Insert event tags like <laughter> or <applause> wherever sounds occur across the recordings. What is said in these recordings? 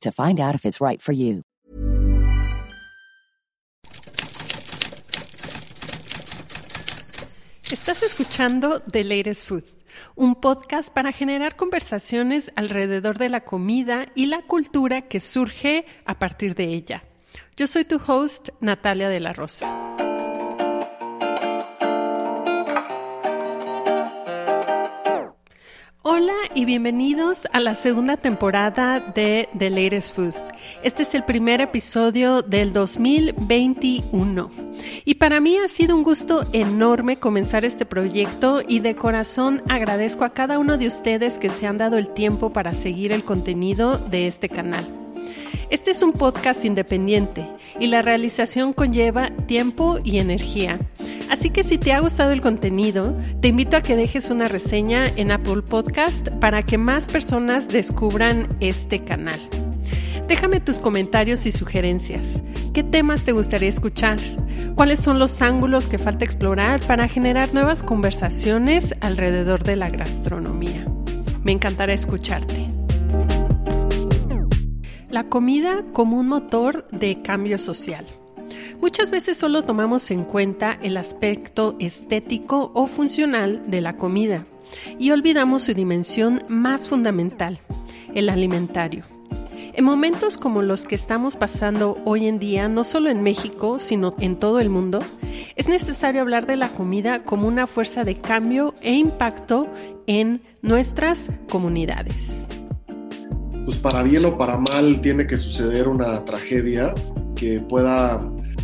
to find out if it's right for you. Estás escuchando The Latest Food, un podcast para generar conversaciones alrededor de la comida y la cultura que surge a partir de ella. Yo soy tu host, Natalia de la Rosa. Hola y bienvenidos a la segunda temporada de The Latest Food. Este es el primer episodio del 2021. Y para mí ha sido un gusto enorme comenzar este proyecto y de corazón agradezco a cada uno de ustedes que se han dado el tiempo para seguir el contenido de este canal. Este es un podcast independiente y la realización conlleva tiempo y energía. Así que si te ha gustado el contenido, te invito a que dejes una reseña en Apple Podcast para que más personas descubran este canal. Déjame tus comentarios y sugerencias. ¿Qué temas te gustaría escuchar? ¿Cuáles son los ángulos que falta explorar para generar nuevas conversaciones alrededor de la gastronomía? Me encantará escucharte. La comida como un motor de cambio social. Muchas veces solo tomamos en cuenta el aspecto estético o funcional de la comida y olvidamos su dimensión más fundamental, el alimentario. En momentos como los que estamos pasando hoy en día, no solo en México, sino en todo el mundo, es necesario hablar de la comida como una fuerza de cambio e impacto en nuestras comunidades. Pues para bien o para mal tiene que suceder una tragedia que pueda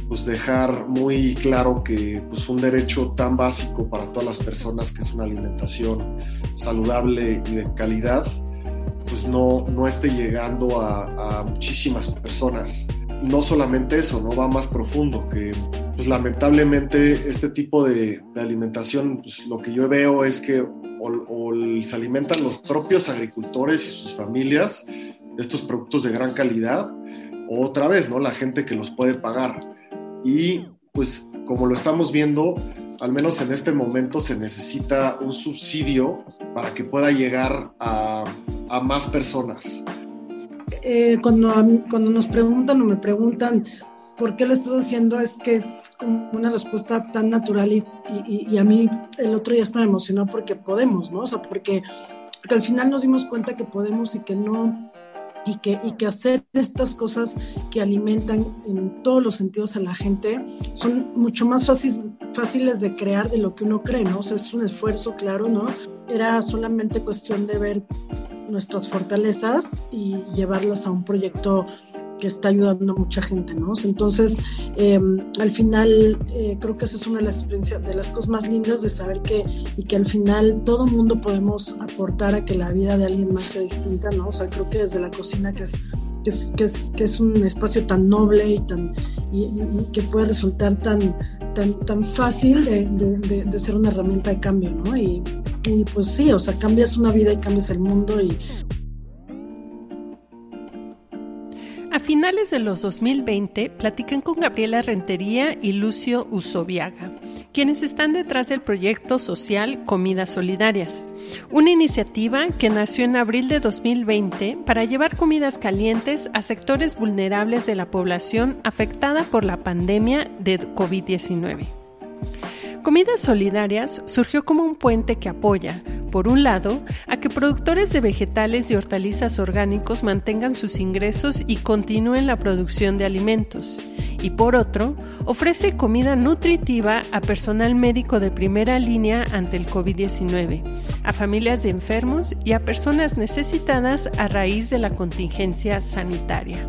pues dejar muy claro que pues un derecho tan básico para todas las personas que es una alimentación saludable y de calidad pues no, no esté llegando a, muchísimas personas. No solamente eso, no va más profundo, que pues lamentablemente este tipo de, alimentación, pues lo que yo veo es que o, se alimentan los propios agricultores y sus familias estos productos de gran calidad, o otra vez, ¿no? La gente que los puede pagar y pues como lo estamos viendo, al menos en este momento se necesita un subsidio para que pueda llegar a, más personas. Eh, cuando, nos preguntan o me preguntan por qué lo estás haciendo, es que es como una respuesta tan natural y, a mí el otro día estaba emocionado porque podemos, ¿no? O sea, porque, al final nos dimos cuenta que podemos y que no y que, y que hacer estas cosas que alimentan en todos los sentidos a la gente son mucho más fáciles de crear de lo que uno cree, ¿no? O sea, es un esfuerzo, claro, ¿no? Era solamente cuestión de ver nuestras fortalezas y llevarlas a un proyecto que está ayudando a mucha gente, ¿no? Entonces, em, al final, eh, creo que esa es una de las, de las cosas más lindas de saber que, y que al final todo mundo podemos aportar a que la vida de alguien más sea distinta, ¿no? O sea, creo que desde la cocina, que es, que es, que es, un espacio tan noble y, tan, y, que puede resultar tan, tan, tan fácil de, de, ser una herramienta de cambio, ¿no? Y pues sí, o sea, cambias una vida y cambias el mundo y A finales de los 2020, platican con Gabriela Rentería y Lucio Usoviaga, quienes están detrás del proyecto social Comidas Solidarias, una iniciativa que nació en abril de 2020 para llevar comidas calientes a sectores vulnerables de la población afectada por la pandemia de COVID-19. Comidas Solidarias surgió como un puente que apoya, por un lado, a que productores de vegetales y hortalizas orgánicos mantengan sus ingresos y continúen la producción de alimentos, y por otro, ofrece comida nutritiva a personal médico de primera línea ante el COVID-19, a familias de enfermos y a personas necesitadas a raíz de la contingencia sanitaria.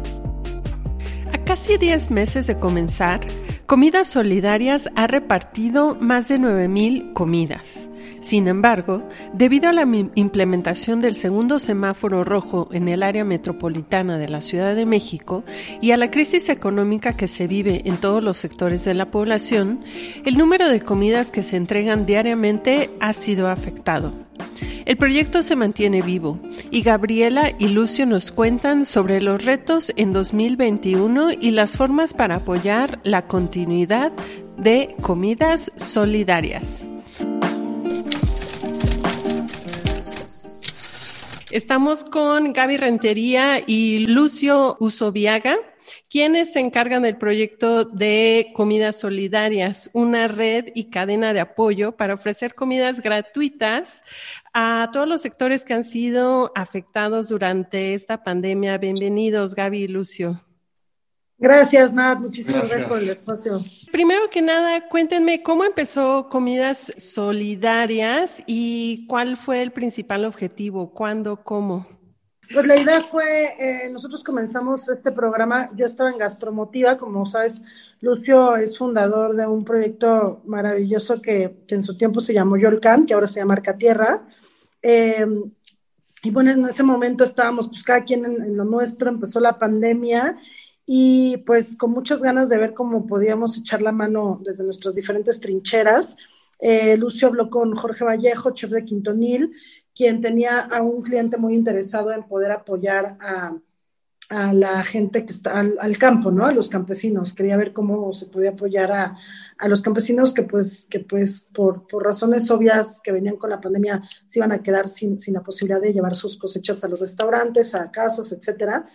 A casi 10 meses de comenzar, Comidas Solidarias ha repartido más de 9.000 comidas. Sin embargo, debido a la implementación del segundo semáforo rojo en el área metropolitana de la Ciudad de México y a la crisis económica que se vive en todos los sectores de la población, el número de comidas que se entregan diariamente ha sido afectado. El proyecto se mantiene vivo y Gabriela y Lucio nos cuentan sobre los retos en 2021 y las formas para apoyar la continuidad de comidas solidarias. Estamos con Gaby Rentería y Lucio Usoviaga, quienes se encargan del proyecto de Comidas Solidarias, una red y cadena de apoyo para ofrecer comidas gratuitas a todos los sectores que han sido afectados durante esta pandemia. Bienvenidos, Gaby y Lucio. Gracias, Nat. Muchísimas gracias. por el espacio. Primero que nada, cuéntenme cómo empezó Comidas Solidarias y cuál fue el principal objetivo, cuándo, cómo. Pues la idea fue, eh, nosotros comenzamos este programa, yo estaba en Gastromotiva, como sabes, Lucio es fundador de un proyecto maravilloso que, en su tiempo se llamó Yolcan, que ahora se llama Arca Tierra. Eh, y bueno, en ese momento estábamos, pues cada quien en lo nuestro, empezó la pandemia y pues con muchas ganas de ver cómo podíamos echar la mano desde nuestras diferentes trincheras. Eh, Lucio habló con Jorge Vallejo, chef de Quintonil, quien tenía a un cliente muy interesado en poder apoyar a, a la gente que está al, campo, ¿no? A los campesinos. Quería ver cómo se podía apoyar a, a los campesinos que pues, que pues por, por, razones obvias que venían con la pandemia se iban a quedar sin, sin la posibilidad de llevar sus cosechas a los restaurantes, a casas, etcétera.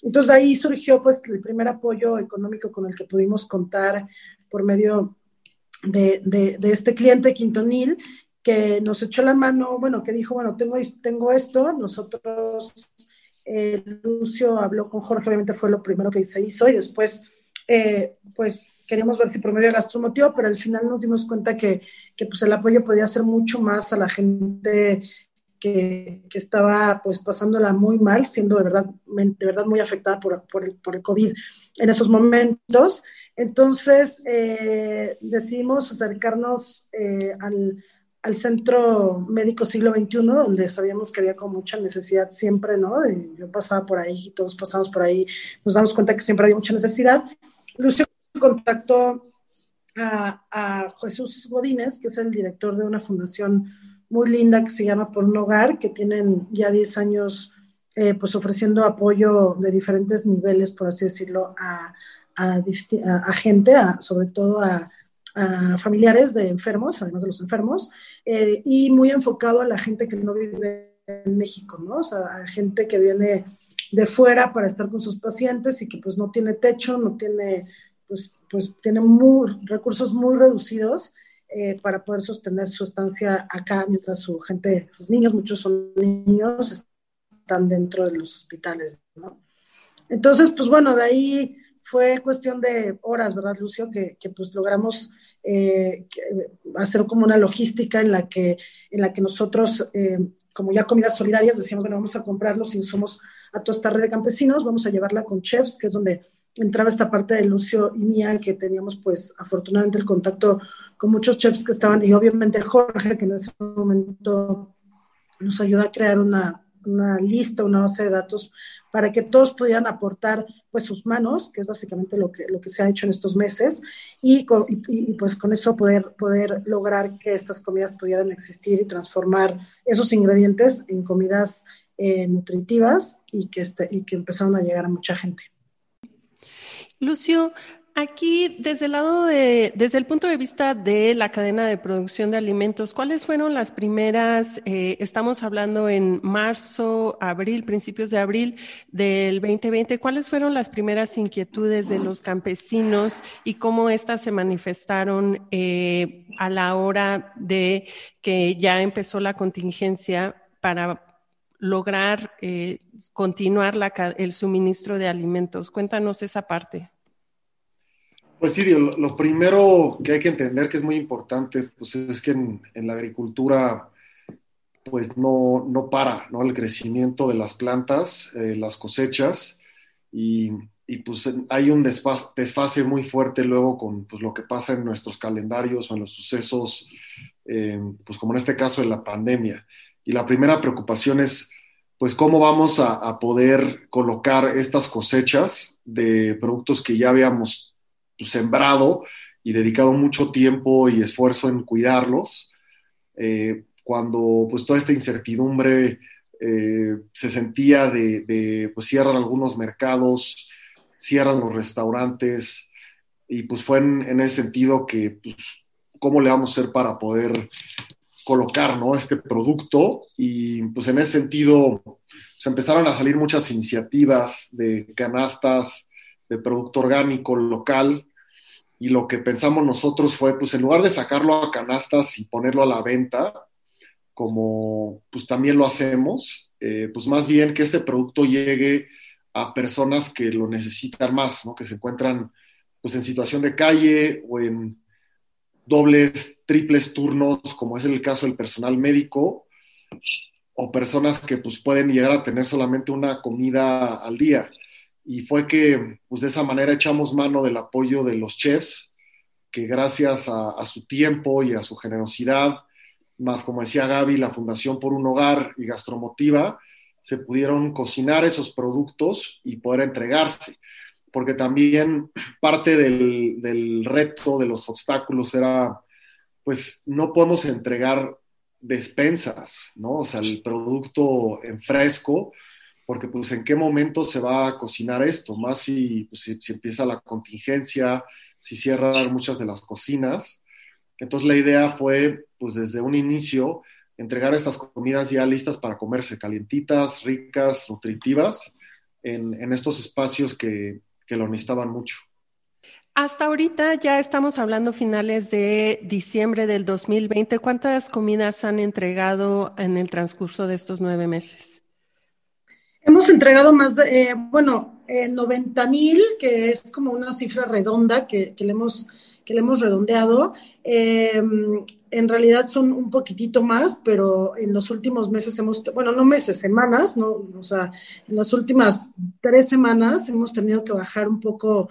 Entonces ahí surgió pues el primer apoyo económico con el que pudimos contar por medio de, de, este cliente Quintonil que nos echó la mano, bueno, que dijo, bueno, tengo, tengo esto, nosotros, eh, Lucio habló con Jorge, obviamente fue lo primero que se hizo y después, eh, pues queríamos ver si por medio de gastromotivo, pero al final nos dimos cuenta que, que pues el apoyo podía ser mucho más a la gente que, estaba pues pasándola muy mal, siendo de verdad, de verdad muy afectada por, por, el, por el COVID en esos momentos. Entonces eh, decidimos acercarnos eh, al, al, Centro Médico Siglo XXI, donde sabíamos que había con mucha necesidad siempre, ¿no? yo pasaba por ahí, y todos pasamos por ahí, nos damos cuenta que siempre había mucha necesidad. Lucio contactó a, a Jesús Godínez, que es el director de una fundación muy linda que se llama Por un Hogar, que tienen ya 10 años eh, pues ofreciendo apoyo de diferentes niveles, por así decirlo, a, a, gente, sobre todo a, familiares de enfermos, además de los enfermos, eh, y muy enfocado a la gente que no vive en México, ¿no? O sea, a gente que viene de fuera para estar con sus pacientes y que pues no tiene techo, no tiene, pues, pues tiene muy, recursos muy reducidos eh, para poder sostener su estancia acá mientras su gente, sus niños, muchos son niños, están dentro de los hospitales, ¿no? Entonces, pues bueno, de ahí fue cuestión de horas, ¿verdad, Lucio? Que, que pues logramos eh, hacer como una logística en la que, en la que nosotros, eh, como ya comidas solidarias, decíamos, bueno, vamos a comprar los insumos a toda esta red de campesinos, vamos a llevarla con chefs, que es donde entraba esta parte de Lucio y mía, que teníamos pues afortunadamente el contacto con muchos chefs que estaban, y obviamente Jorge, que en ese momento nos ayudó a crear una, una lista, una base de datos para que todos pudieran aportar pues sus manos, que es básicamente lo que, lo que se ha hecho en estos meses, y, y, pues con eso poder, poder lograr que estas comidas pudieran existir y transformar esos ingredientes en comidas eh, nutritivas y que, este, y que empezaron a llegar a mucha gente. Lucio, Aquí, desde el lado de, desde el punto de vista de la cadena de producción de alimentos, ¿cuáles fueron las primeras, eh, estamos hablando en marzo, abril, principios de abril del 2020, ¿cuáles fueron las primeras inquietudes de los campesinos y cómo éstas se manifestaron eh, a la hora de que ya empezó la contingencia para lograr eh, continuar la, el suministro de alimentos? Cuéntanos esa parte. Pues sí, lo, primero que hay que entender que es muy importante, pues es que en, la agricultura, pues no, no, para, ¿no? El crecimiento de las plantas, eh, las cosechas, y, pues hay un desfase, desfase, muy fuerte luego con pues, lo que pasa en nuestros calendarios o en los sucesos, eh, pues como en este caso de la pandemia. Y la primera preocupación es, pues, cómo vamos a, a poder colocar estas cosechas de productos que ya habíamos sembrado y dedicado mucho tiempo y esfuerzo en cuidarlos, eh, cuando pues toda esta incertidumbre eh, se sentía de, pues cierran algunos mercados, cierran los restaurantes, y pues fue en, ese sentido que, pues, ¿cómo le vamos a hacer para poder colocar ¿no? este producto? Y pues en ese sentido se empezaron a salir muchas iniciativas de canastas producto orgánico local y lo que pensamos nosotros fue, pues en lugar de sacarlo a canastas y ponerlo a la venta, como pues también lo hacemos, eh, pues más bien que este producto llegue a personas que lo necesitan más, ¿no? que se encuentran pues en situación de calle o en dobles, triples turnos, como es el caso del personal médico, o personas que pues pueden llegar a tener solamente una comida al día y fue que pues de esa manera echamos mano del apoyo de los chefs, que gracias a, su tiempo y a su generosidad, más como decía Gaby, la Fundación por un Hogar y Gastromotiva, se pudieron cocinar esos productos y poder entregarse. Porque también parte del, del reto, de los obstáculos era, pues no podemos entregar despensas, ¿no? O sea, el producto en fresco, porque pues en qué momento se va a cocinar esto, más si, pues, si, empieza la contingencia, si cierran muchas de las cocinas. Entonces la idea fue, pues desde un inicio, entregar estas comidas ya listas para comerse, calientitas, ricas, nutritivas, en, en estos espacios que, que lo necesitaban mucho. Hasta ahorita ya estamos hablando finales de diciembre del 2020. ¿Cuántas comidas han entregado en el transcurso de estos nueve meses? Hemos entregado más de, eh, bueno, eh, 90 mil, que es como una cifra redonda que, le, hemos, que le hemos redondeado. Em, en realidad son un poquitito más, pero en los últimos meses hemos, bueno, no meses, semanas, ¿no? O sea, en las últimas tres semanas hemos tenido que bajar un poco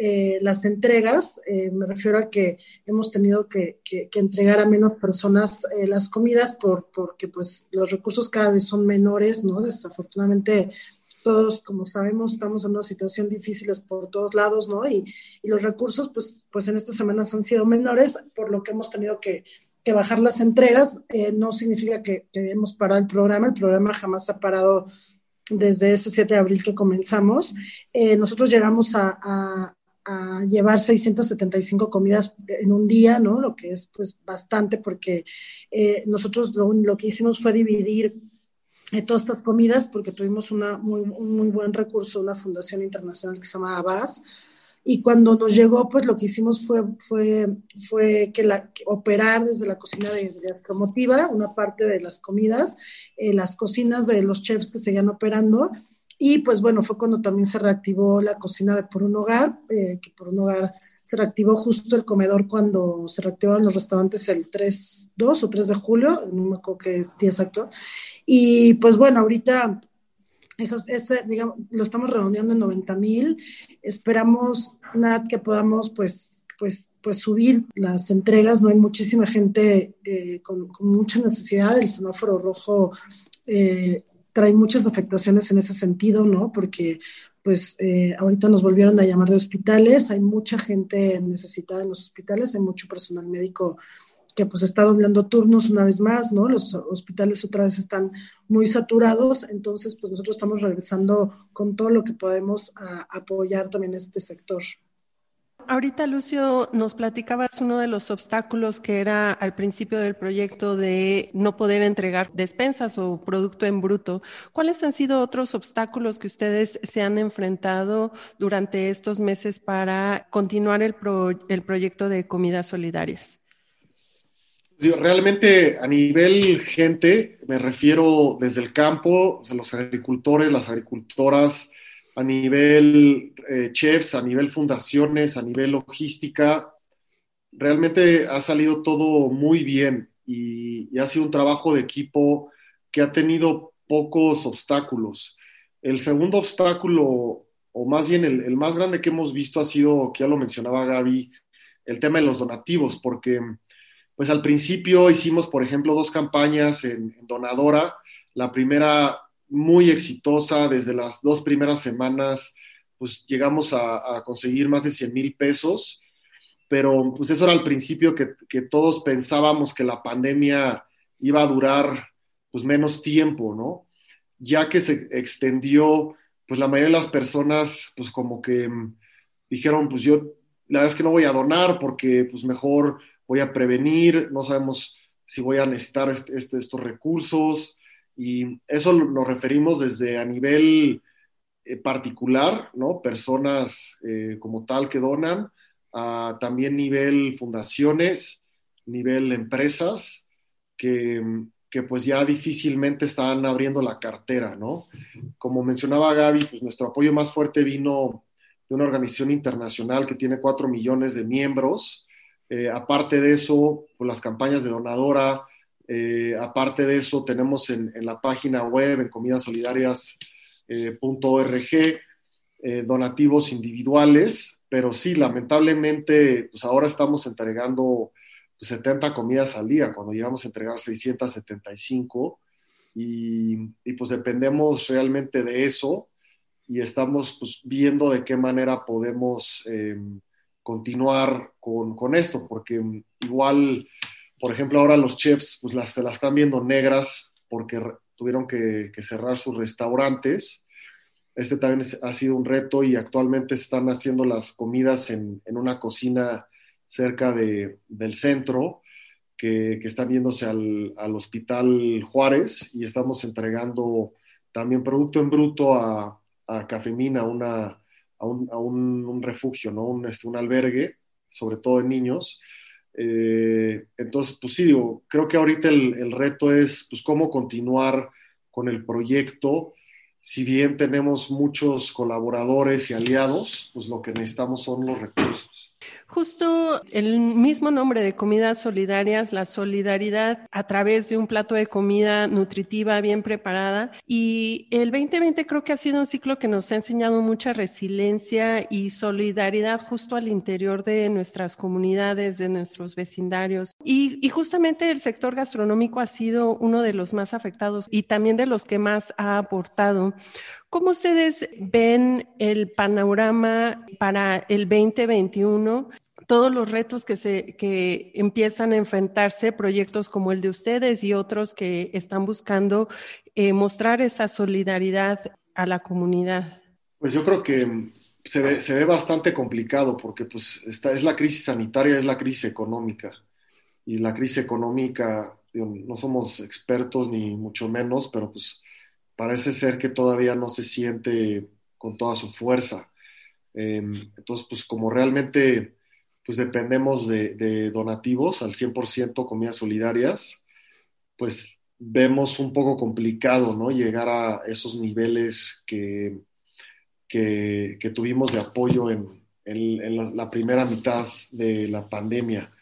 eh, las entregas, eh, me refiero a que hemos tenido que, entregar a menos personas eh, las comidas por, porque pues los recursos cada vez son menores, ¿no? Desafortunadamente todos, como sabemos, estamos en una situación difícil por todos lados, ¿no? Y, los recursos, pues, pues en estas semanas han sido menores, por lo que hemos tenido que, bajar las entregas. no significa que, hemos parado el programa, el programa jamás ha parado desde ese 7 de abril que comenzamos. nosotros llegamos a, a llevar 675 comidas en un día, ¿no? Lo que es pues bastante porque eh, nosotros lo, lo, que hicimos fue dividir eh, todas estas comidas porque tuvimos una muy, un muy buen recurso, una fundación internacional que se llama ABAS, y cuando nos llegó, pues lo que hicimos fue, fue, fue que, la, operar desde la cocina de, de Astromotiva, una parte de las comidas, eh, las cocinas de los chefs que seguían operando, y pues bueno, fue cuando también se reactivó la cocina de Por un Hogar, eh, que Por un Hogar se reactivó justo el comedor cuando se reactivaron los restaurantes el 3, 2 o 3 de julio, no me acuerdo qué es día exacto. Y pues bueno, ahorita ese, digamos, lo estamos redondeando en 90 mil. Esperamos, Nat, que podamos pues pues, pues subir las entregas, ¿no? Hay muchísima gente eh, con, con, mucha necesidad, el semáforo rojo eh, trae muchas afectaciones en ese sentido, ¿no? Porque pues eh, ahorita nos volvieron a llamar de hospitales, hay mucha gente necesitada en los hospitales, hay mucho personal médico que pues está doblando turnos una vez más, ¿no? Los hospitales otra vez están muy saturados, entonces pues nosotros estamos regresando con todo lo que podemos a apoyar también este sector. Ahorita, Lucio, nos platicabas uno de los obstáculos que era al principio del proyecto de no poder entregar despensas o producto en bruto. ¿Cuáles han sido otros obstáculos que ustedes se han enfrentado durante estos meses para continuar el, el proyecto de comidas solidarias? Realmente a nivel gente, me refiero desde el campo, los agricultores, las agricultoras, a nivel eh, chefs, a nivel fundaciones, a nivel logística. Realmente ha salido todo muy bien y, ha sido un trabajo de equipo que ha tenido pocos obstáculos. El segundo obstáculo, o más bien el, más grande que hemos visto ha sido, que ya lo mencionaba Gaby, el tema de los donativos, porque pues al principio hicimos, por ejemplo, dos campañas en Donadora. La primera muy exitosa. Desde las dos primeras semanas, pues llegamos a, conseguir más de 100 mil pesos, pero pues eso era al principio que, que, todos pensábamos que la pandemia iba a durar pues menos tiempo, ¿no? Ya que se extendió, pues la mayoría de las personas pues como que mm, dijeron, pues yo la verdad es que no voy a donar porque pues mejor voy a prevenir, no sabemos si voy a necesitar este, este estos recursos, y eso nos referimos desde a nivel eh, particular, ¿no? Personas eh, como tal que donan, a también nivel fundaciones, nivel empresas, que, que, pues ya difícilmente están abriendo la cartera, ¿no? Como mencionaba Gaby, pues nuestro apoyo más fuerte vino de una organización internacional que tiene cuatro millones de miembros. Eh, aparte de eso, pues las campañas de donadora, eh, aparte de eso, tenemos en, la página web, en comidasolidarias.org, eh, eh, donativos individuales, pero sí, lamentablemente, pues ahora estamos entregando 70 pues, comidas al día, cuando llegamos a entregar 675, y, y pues dependemos realmente de eso y estamos pues, viendo de qué manera podemos continuar con, con, esto, porque igual por ejemplo, ahora los chefs pues las, se las están viendo negras porque tuvieron que, cerrar sus restaurantes. Este también ha sido un reto y actualmente están haciendo las comidas en, una cocina cerca de, del centro, que, están yéndose al, Hospital Juárez y estamos entregando también producto en bruto a, a Cafemina, una, a, un, refugio, ¿no? un, este, un albergue, sobre todo de niños eh, entonces, pues sí, digo, creo que ahorita el, reto es, pues, cómo continuar con el proyecto. Si bien tenemos muchos colaboradores y aliados, pues lo que necesitamos son los recursos. Justo el mismo nombre de comidas solidarias, la solidaridad a través de un plato de comida nutritiva bien preparada. Y el 2020 creo que ha sido un ciclo que nos ha enseñado mucha resiliencia y solidaridad justo al interior de nuestras comunidades, de nuestros vecindarios. Y, justamente el sector gastronómico ha sido uno de los más afectados y también de los que más ha aportado. ¿Cómo ustedes ven el panorama para el 2021? Todos los retos que, se, que empiezan a enfrentarse, proyectos como el de ustedes y otros que están buscando eh, mostrar esa solidaridad a la comunidad. Pues yo creo que se ve, se ve bastante complicado porque pues esta es la crisis sanitaria, es la crisis económica. Y la crisis económica, no somos expertos ni mucho menos, pero pues parece ser que todavía no se siente con toda su fuerza. Em, entonces, pues como realmente pues dependemos de, donativos al 100% comidas solidarias, pues vemos un poco complicado, ¿no? Llegar a esos niveles que, que, tuvimos de apoyo en, la, primera mitad de la pandemia.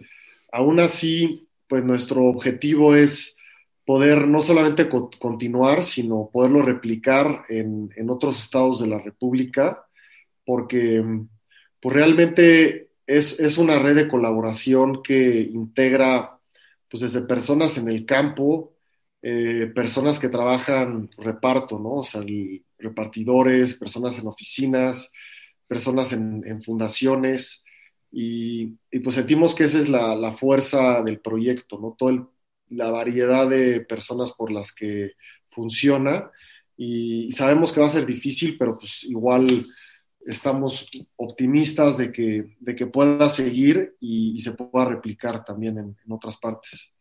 Aún así, pues nuestro objetivo es poder no solamente continuar, sino poderlo replicar en, otros estados de la República, porque pues realmente es, una red de colaboración que integra pues desde personas en el campo, eh, personas que trabajan reparto, ¿no? O sea, repartidores, personas en oficinas, personas en, fundaciones, y, pues sentimos que esa es la, fuerza del proyecto, ¿no? Toda la variedad de personas por las que funciona y, sabemos que va a ser difícil, pero pues igual estamos optimistas de que, de que pueda seguir y, se pueda replicar también en, otras partes.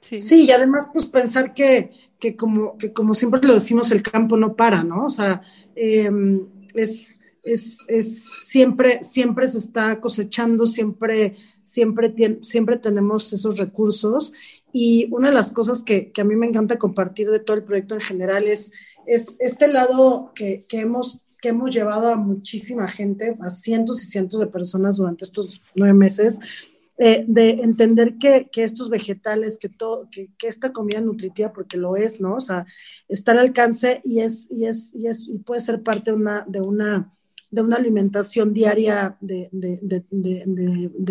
Sí. y además pues pensar que, como, que como siempre lo decimos, el campo no para, ¿no? O sea, em, es es, es, siempre, siempre se está cosechando, siempre, siempre, siempre tenemos esos recursos. Y una de las cosas que, que, a mí me encanta compartir de todo el proyecto en general es, es este lado que, que, hemos, que hemos llevado a muchísima gente, a cientos y cientos de personas durante estos nueve meses, eh, de entender que, que, estos vegetales, que, todo, que, que, esta comida nutritiva, porque lo es, ¿no? O sea, está al alcance y, es, y, es, y, es, y puede ser parte de una, de una de una alimentación diaria de,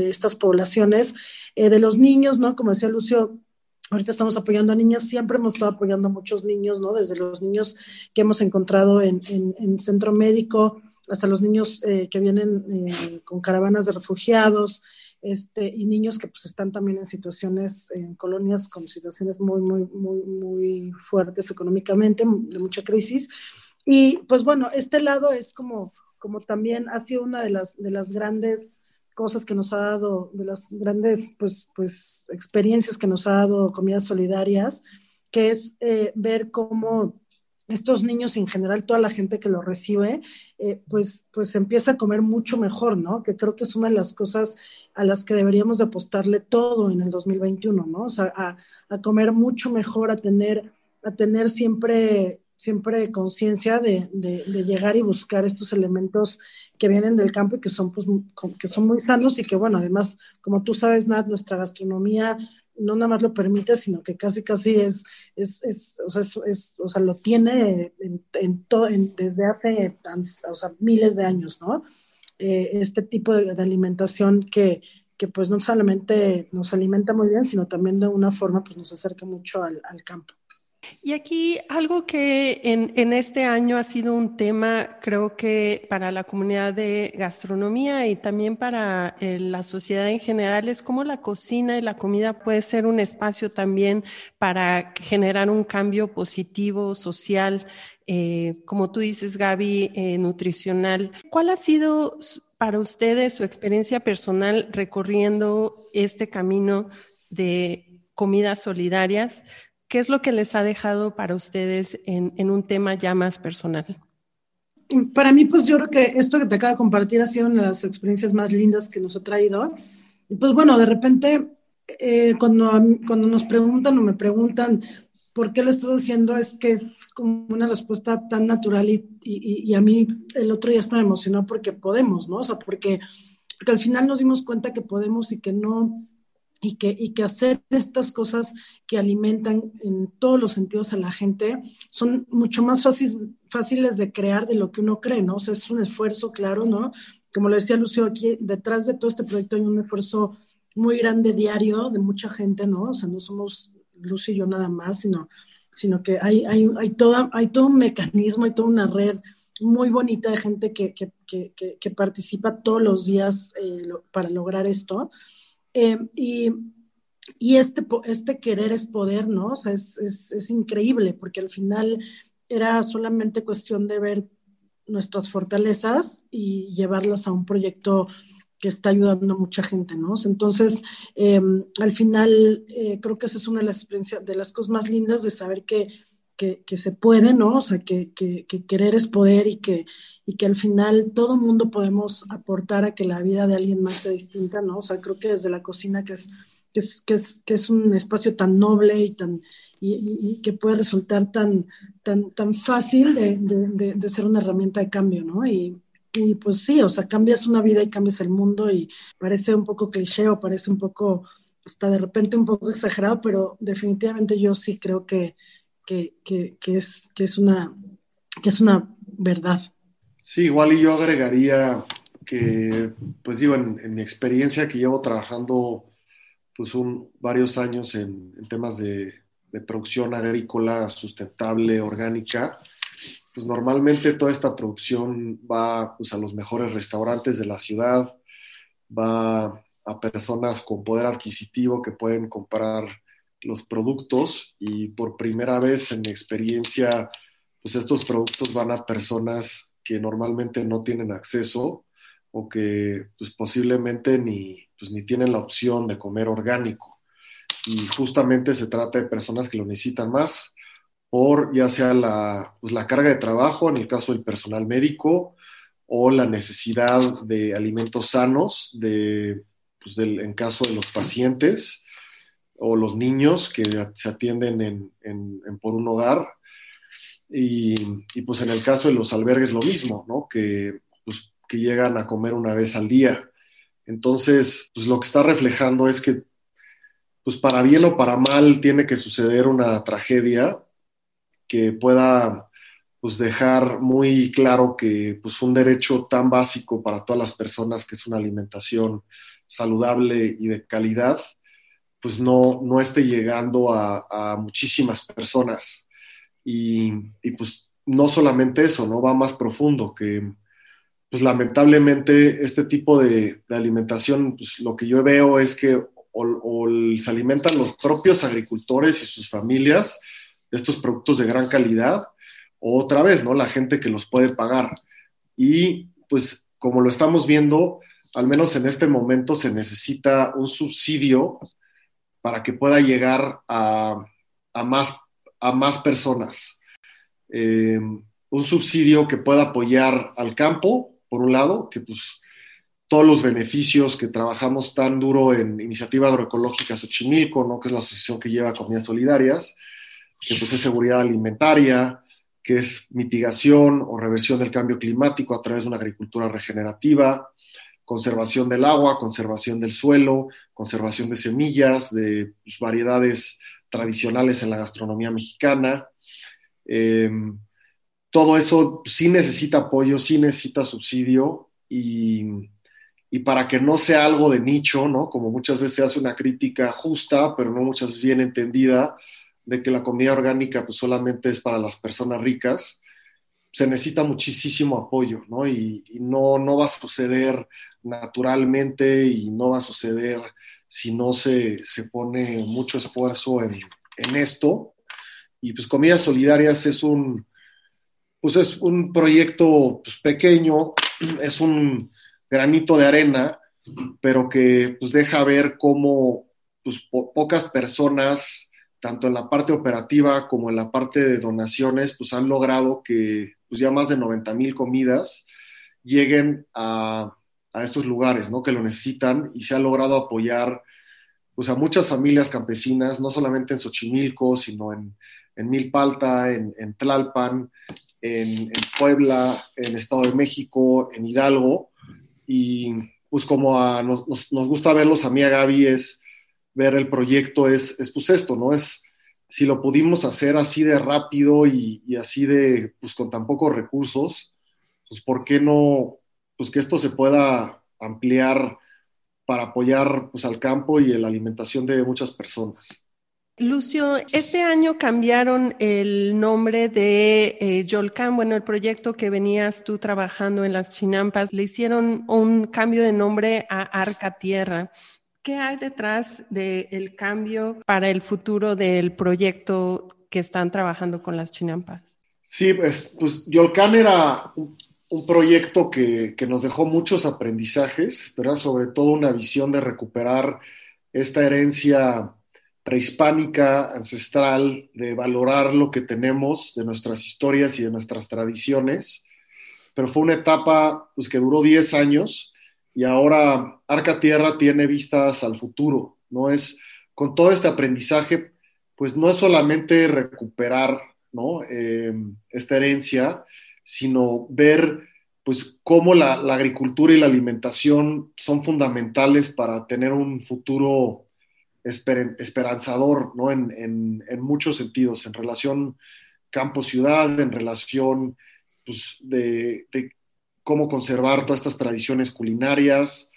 estas poblaciones, eh, de los niños, ¿no? Como decía Lucio, ahorita estamos apoyando a niñas, siempre hemos estado apoyando a muchos niños, ¿no? Desde los niños que hemos encontrado en, centro médico hasta los niños eh, que vienen eh, con caravanas de refugiados, este, y niños que pues están también en situaciones, en colonias con situaciones muy, muy, muy, muy fuertes económicamente, de mucha crisis. Y pues bueno, este lado es como como también ha sido una de las, de las grandes cosas que nos ha dado, de las grandes pues, pues, experiencias que nos ha dado Comidas Solidarias, que es eh, ver cómo estos niños en general, toda la gente que lo recibe, eh, pues, pues empieza a comer mucho mejor, ¿no? Que creo que es una de las cosas a las que deberíamos apostarle todo en el 2021, ¿no? O sea, a, a comer mucho mejor, a tener, a tener siempre siempre conciencia de, de, llegar y buscar estos elementos que vienen del campo y que son, pues, que son muy sanos y que, bueno, además, como tú sabes, Nat, nuestra gastronomía no nada más lo permite, sino que casi, casi es, es, es o, sea, es, o sea, lo tiene en, todo, desde hace o sea, miles de años, ¿no? Eh, este tipo de, alimentación que, que, pues, no solamente nos alimenta muy bien, sino también de una forma, pues, nos acerca mucho al, al campo. Y aquí algo que en, este año ha sido un tema, creo que para la comunidad de gastronomía y también para eh, la sociedad en general, es cómo la cocina y la comida puede ser un espacio también para generar un cambio positivo, social, eh, como tú dices, Gaby, eh, nutricional. ¿Cuál ha sido para ustedes su experiencia personal recorriendo este camino de comidas solidarias? ¿Qué es lo que les ha dejado para ustedes en, un tema ya más personal? Para mí, pues yo creo que esto que te acabo de compartir ha sido una de las experiencias más lindas que nos ha traído. Y pues bueno, de repente, eh, cuando, cuando nos preguntan o me preguntan por qué lo estás haciendo, es que es como una respuesta tan natural y, y, a mí el otro día estaba emocionado porque podemos, ¿no? O sea, porque, porque al final nos dimos cuenta que podemos y que no y que, y que hacer estas cosas que alimentan en todos los sentidos a la gente son mucho más fáciles de crear de lo que uno cree, ¿no? O sea, es un esfuerzo, claro, ¿no? Como lo decía Lucio, aquí detrás de todo este proyecto hay un esfuerzo muy grande diario de mucha gente, ¿no? O sea, no somos Lucio y yo nada más, sino, sino que hay, hay, hay, toda, hay todo un mecanismo, hay toda una red muy bonita de gente que, que, que, que participa todos los días eh, para lograr esto. Eh, y, y este, este querer es poder, ¿no? O sea, es, es, es increíble, porque al final era solamente cuestión de ver nuestras fortalezas y llevarlas a un proyecto que está ayudando a mucha gente, ¿no? Entonces, eh, al final, eh, creo que esa es una de las, de las cosas más lindas de saber que que, se puede, ¿no? O sea, que, que, querer es poder y que, y que al final todo mundo podemos aportar a que la vida de alguien más sea distinta, ¿no? O sea, creo que desde la cocina, que es, que es, que es, que es un espacio tan noble y tan y, que puede resultar tan, tan, tan fácil de, de, de, ser una herramienta de cambio, ¿no? Y, y pues sí, o sea, cambias una vida y cambias el mundo y parece un poco cliché o parece un poco, hasta de repente un poco exagerado, pero definitivamente yo sí creo que, que, es, que, es, una, que es una verdad. Sí, igual y yo agregaría que, pues digo, en, mi experiencia que llevo trabajando pues un, varios años en, temas de, producción agrícola sustentable, orgánica, pues normalmente toda esta producción va pues, a los mejores restaurantes de la ciudad, va a personas con poder adquisitivo que pueden comprar los productos y por primera vez en mi experiencia, pues estos productos van a personas que normalmente no tienen acceso o que pues posiblemente ni, pues, ni tienen la opción de comer orgánico. Y justamente se trata de personas que lo necesitan más por ya sea la, pues, la carga de trabajo en el caso del personal médico o la necesidad de alimentos sanos de, pues, del, en caso de los pacientes o los niños que se atienden en, por un hogar. Y, y, pues en el caso de los albergues lo mismo, ¿no? Que, pues, que llegan a comer una vez al día. Entonces, pues lo que está reflejando es que, pues para bien o para mal, tiene que suceder una tragedia que pueda pues dejar muy claro que pues un derecho tan básico para todas las personas que es una alimentación saludable y de calidad, pues no, no esté llegando a, muchísimas personas. Y, pues no solamente eso, ¿no? Va más profundo, que pues lamentablemente este tipo de, alimentación, pues lo que yo veo es que o, se alimentan los propios agricultores y sus familias de estos productos de gran calidad, o otra vez, ¿no? La gente que los puede pagar. Y pues como lo estamos viendo, al menos en este momento se necesita un subsidio para que pueda llegar a, más, a más personas. Eh, un subsidio que pueda apoyar al campo, por un lado, que pues todos los beneficios que trabajamos tan duro en Iniciativa Agroecológica Xochimilco, ¿no? que es la asociación que lleva comidas solidarias, que pues es seguridad alimentaria, que es mitigación o reversión del cambio climático a través de una agricultura regenerativa, conservación del agua, conservación del suelo, conservación de semillas, de pues, variedades tradicionales en la gastronomía mexicana. Em, todo eso sí necesita apoyo, sí necesita subsidio y, y, para que no sea algo de nicho, ¿no? Como muchas veces se hace una crítica justa, pero no muchas veces bien entendida, de que la comida orgánica pues solamente es para las personas ricas, se necesita muchísimo apoyo, ¿no? Y, no, no va a suceder naturalmente y no va a suceder si no se, pone mucho esfuerzo en, esto. Y pues Comidas Solidarias es un, pues es un proyecto pues, pequeño, <clears throat> es un granito de arena, pero que pues deja ver cómo pues, pocas personas, tanto en la parte operativa como en la parte de donaciones, pues han logrado que pues, ya más de 90 mil comidas lleguen a, a estos lugares, ¿no? Que lo necesitan y se ha logrado apoyar pues a muchas familias campesinas, no solamente en Xochimilco, sino en, en Milpalta, en, en Tlalpan, en, Puebla, en Estado de México, en Hidalgo. Y pues como a, nos, nos, gusta verlos a mí, a Gaby, es ver el proyecto, es, es pues esto, ¿no? Es si lo pudimos hacer así de rápido y, y así de, pues con tan pocos recursos, pues ¿por qué no pues que esto se pueda ampliar para apoyar pues, al campo y la alimentación de muchas personas. Lucio, este año cambiaron el nombre de eh, Yolcán, bueno, el proyecto que venías tú trabajando en las Chinampas, le hicieron un cambio de nombre a Arca Tierra. ¿Qué hay detrás del cambio para el futuro del proyecto que están trabajando con las Chinampas? Sí, pues, pues Yolcán era un proyecto que, nos dejó muchos aprendizajes, pero sobre todo una visión de recuperar esta herencia prehispánica, ancestral, de valorar lo que tenemos de nuestras historias y de nuestras tradiciones. Pero fue una etapa pues, que duró 10 años y ahora Arca Tierra tiene vistas al futuro, ¿no? Es con todo este aprendizaje, pues no es solamente recuperar ¿no? Eh, esta herencia, sino ver pues cómo la, agricultura y la alimentación son fundamentales para tener un futuro esperanzador, ¿no? En, muchos sentidos, en relación campo-ciudad, en relación pues, de, cómo conservar todas estas tradiciones culinarias,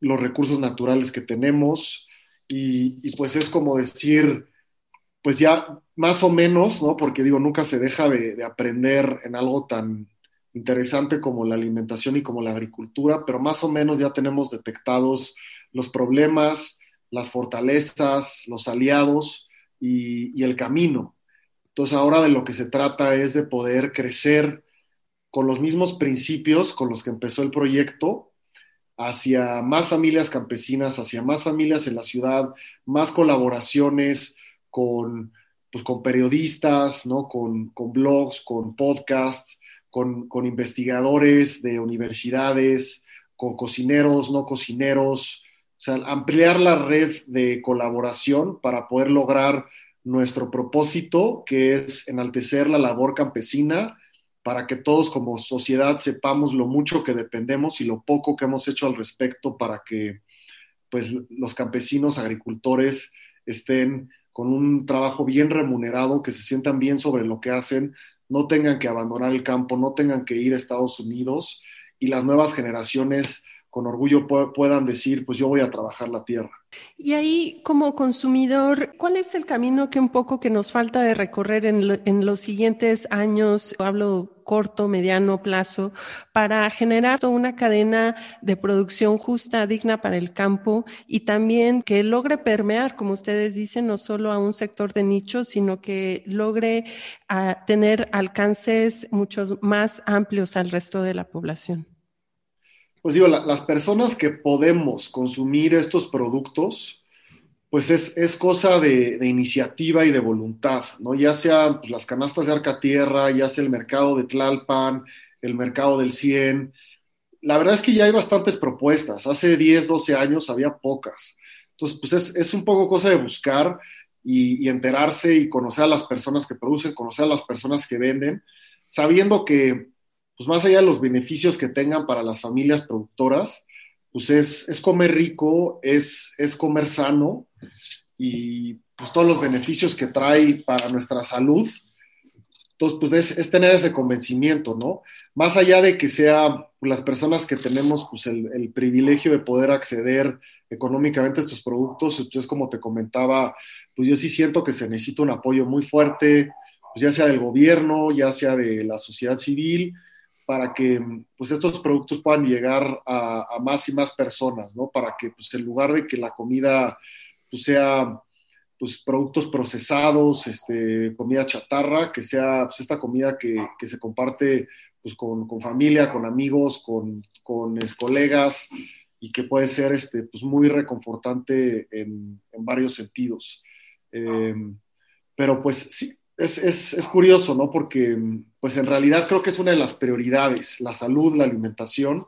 los recursos naturales que tenemos, y, pues es como decir, pues ya más o menos, ¿no? Porque digo, nunca se deja de, aprender en algo tan interesante como la alimentación y como la agricultura, pero más o menos ya tenemos detectados los problemas, las fortalezas, los aliados y, el camino. Entonces ahora de lo que se trata es de poder crecer con los mismos principios con los que empezó el proyecto, hacia más familias campesinas, hacia más familias en la ciudad, más colaboraciones con, pues, con periodistas, ¿no? con, con blogs, con podcasts, con, con, investigadores de universidades, con cocineros, no cocineros, o sea, ampliar la red de colaboración para poder lograr nuestro propósito, que es enaltecer la labor campesina para que todos como sociedad sepamos lo mucho que dependemos y lo poco que hemos hecho al respecto para que pues, los campesinos, agricultores estén con un trabajo bien remunerado, que se sientan bien sobre lo que hacen, no tengan que abandonar el campo, no tengan que ir a Estados Unidos y las nuevas generaciones con orgullo puedan decir, pues yo voy a trabajar la tierra. Y ahí, como consumidor, ¿cuál es el camino que un poco que nos falta de recorrer en, los siguientes años? Hablo corto, mediano plazo, para generar una cadena de producción justa, digna para el campo y también que logre permear, como ustedes dicen, no solo a un sector de nicho, sino que logre ah, tener alcances mucho más amplios al resto de la población pues digo, las personas que podemos consumir estos productos, pues es, cosa de, iniciativa y de voluntad, ¿no? Ya sea pues, las canastas de Arca Tierra, ya sea el mercado de Tlalpan, el mercado del Cien. La verdad es que ya hay bastantes propuestas. Hace 10, 12 años había pocas. Entonces, pues es, un poco cosa de buscar y, enterarse y conocer a las personas que producen, conocer a las personas que venden, sabiendo que pues más allá de los beneficios que tengan para las familias productoras, pues es, comer rico, es, es comer sano y pues todos los beneficios que trae para nuestra salud. Entonces, pues es, tener ese convencimiento, ¿no? Más allá de que sea las personas que tenemos pues el, privilegio de poder acceder económicamente a estos productos, pues es como te comentaba, pues yo sí siento que se necesita un apoyo muy fuerte, pues ya sea del gobierno, ya sea de la sociedad civil, para que pues, estos productos puedan llegar a, más y más personas, ¿no? Para que pues, en lugar de que la comida pues, sea pues, productos procesados, este, comida chatarra, que sea pues, esta comida que, que se comparte pues, con, con, familia, con amigos, con, con colegas y que puede ser este, pues, muy reconfortante en, en varios sentidos. Eh, pero pues sí, es, es, es, curioso, ¿no? Porque, pues en realidad creo que es una de las prioridades, la salud, la alimentación,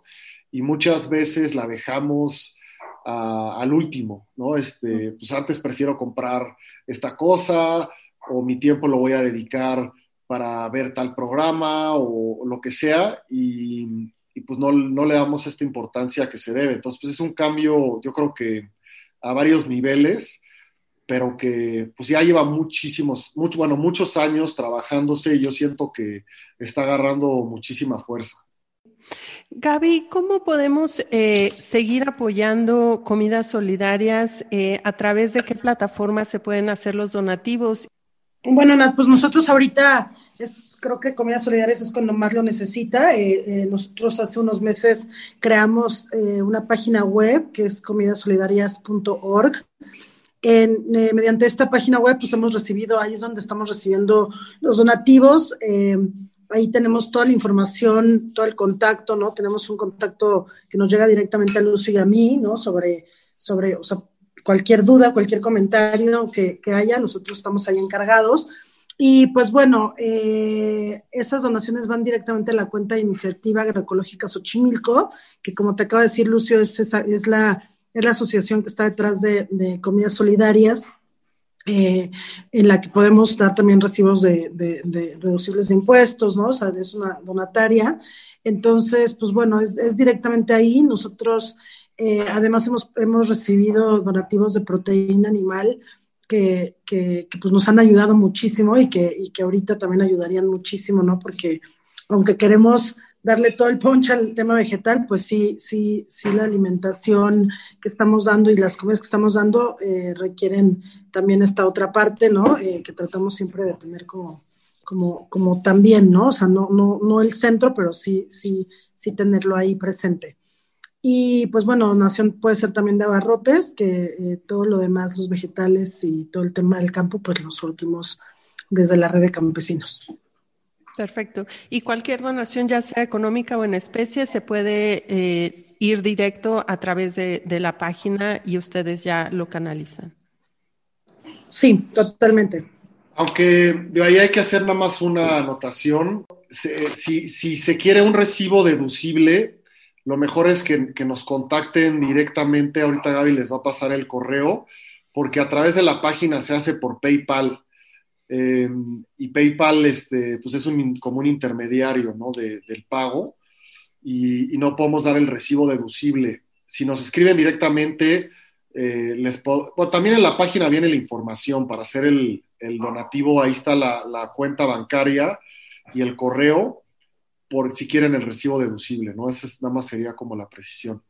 y muchas veces la dejamos al último, ¿no? Este, pues antes prefiero comprar esta cosa, o mi tiempo lo voy a dedicar para ver tal programa, o, lo que sea, y, y pues no, no, le damos esta importancia que se debe. Entonces, pues es un cambio, yo creo que a varios niveles, pero que pues ya lleva muchísimos, mucho, bueno, muchos años trabajándose y yo siento que está agarrando muchísima fuerza. Gaby, ¿cómo podemos eh, seguir apoyando comidas solidarias? Eh, ¿A través de qué plataformas se pueden hacer los donativos? Bueno, Nat, pues nosotros ahorita es, creo que Comidas Solidarias es cuando más lo necesita. Eh, nosotros hace unos meses creamos una página web que es comidasolidarias.org en, eh, mediante esta página web, pues hemos recibido, ahí es donde estamos recibiendo los donativos. Eh, ahí tenemos toda la información, todo el contacto, ¿no? Tenemos un contacto que nos llega directamente a Lucio y a mí, ¿no? Sobre, sobre o sea, cualquier duda, cualquier comentario que, que haya, nosotros estamos ahí encargados. Y pues bueno, eh, esas donaciones van directamente a la cuenta de Iniciativa Agroecológica Xochimilco, que como te acaba de decir Lucio, es, esa, es la es la asociación que está detrás de, Comidas Solidarias, eh, en la que podemos dar también recibos de, reducibles de impuestos, ¿no? O sea, es una donataria. Entonces, pues bueno, es, directamente ahí. Nosotros, eh, además, hemos, hemos recibido donativos de proteína animal que, pues nos han ayudado muchísimo y que, y que ahorita también ayudarían muchísimo, ¿no? Porque aunque queremos darle todo el ponche al tema vegetal, pues sí, sí, sí la alimentación que estamos dando y las comidas que estamos dando eh, requieren también esta otra parte, ¿no? Eh, que tratamos siempre de tener como, como, como también, ¿no? O sea, no, no, no el centro, pero sí, sí, sí tenerlo ahí presente. Y pues bueno, donación puede ser también de abarrotes, que eh, todo lo demás, los vegetales y todo el tema del campo, pues los últimos desde la red de campesinos. Perfecto. Y cualquier donación, ya sea económica o en especie, se puede eh, ir directo a través de, la página y ustedes ya lo canalizan. Sí, totalmente. Aunque de ahí hay que hacer nada más una anotación. Si, si se quiere un recibo deducible, lo mejor es que, que, nos contacten directamente. Ahorita Gaby les va a pasar el correo, porque a través de la página se hace por PayPal. Eh, y PayPal este, pues es un, como un intermediario ¿no? del pago y, no podemos dar el recibo deducible. Si nos escriben directamente, eh, les también en la página viene la información para hacer el, donativo, ahí está la, la, cuenta bancaria y el correo, por si quieren el recibo deducible, ¿no? Esa nada más sería como la precisión.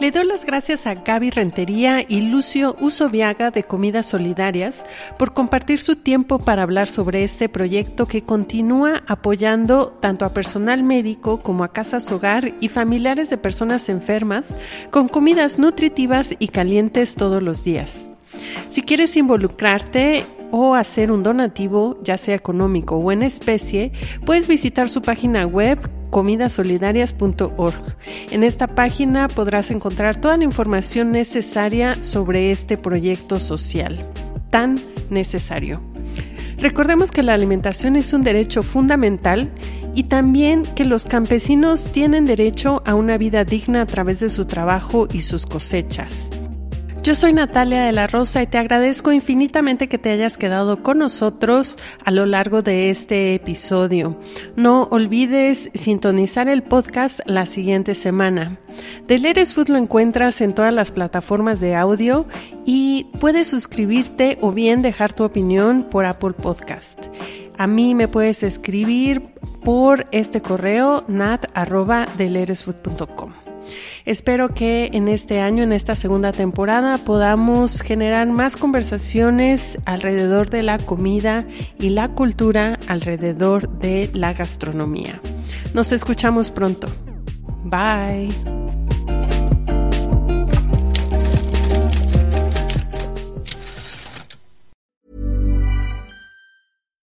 Le doy las gracias a Gaby Rentería y Lucio Usoviaga de Comidas Solidarias por compartir su tiempo para hablar sobre este proyecto que continúa apoyando tanto a personal médico como a casas hogar y familiares de personas enfermas con comidas nutritivas y calientes todos los días. Si quieres involucrarte o hacer un donativo, ya sea económico o en especie, puedes visitar su página web comidasolidarias.org. En esta página podrás encontrar toda la información necesaria sobre este proyecto social, tan necesario. Recordemos que la alimentación es un derecho fundamental y también que los campesinos tienen derecho a una vida digna a través de su trabajo y sus cosechas. Yo soy Natalia de la Rosa y te agradezco infinitamente que te hayas quedado con nosotros a lo largo de este episodio. No olvides sintonizar el podcast la siguiente semana. Leres Food lo encuentras en todas las plataformas de audio y puedes suscribirte o bien dejar tu opinión por Apple Podcast. A mí me puedes escribir por este correo nat.deleresfood.com. Espero que en este año, en esta segunda temporada, podamos generar más conversaciones alrededor de la comida y la cultura alrededor de la gastronomía. Nos escuchamos pronto. Bye.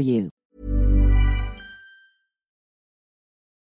for you.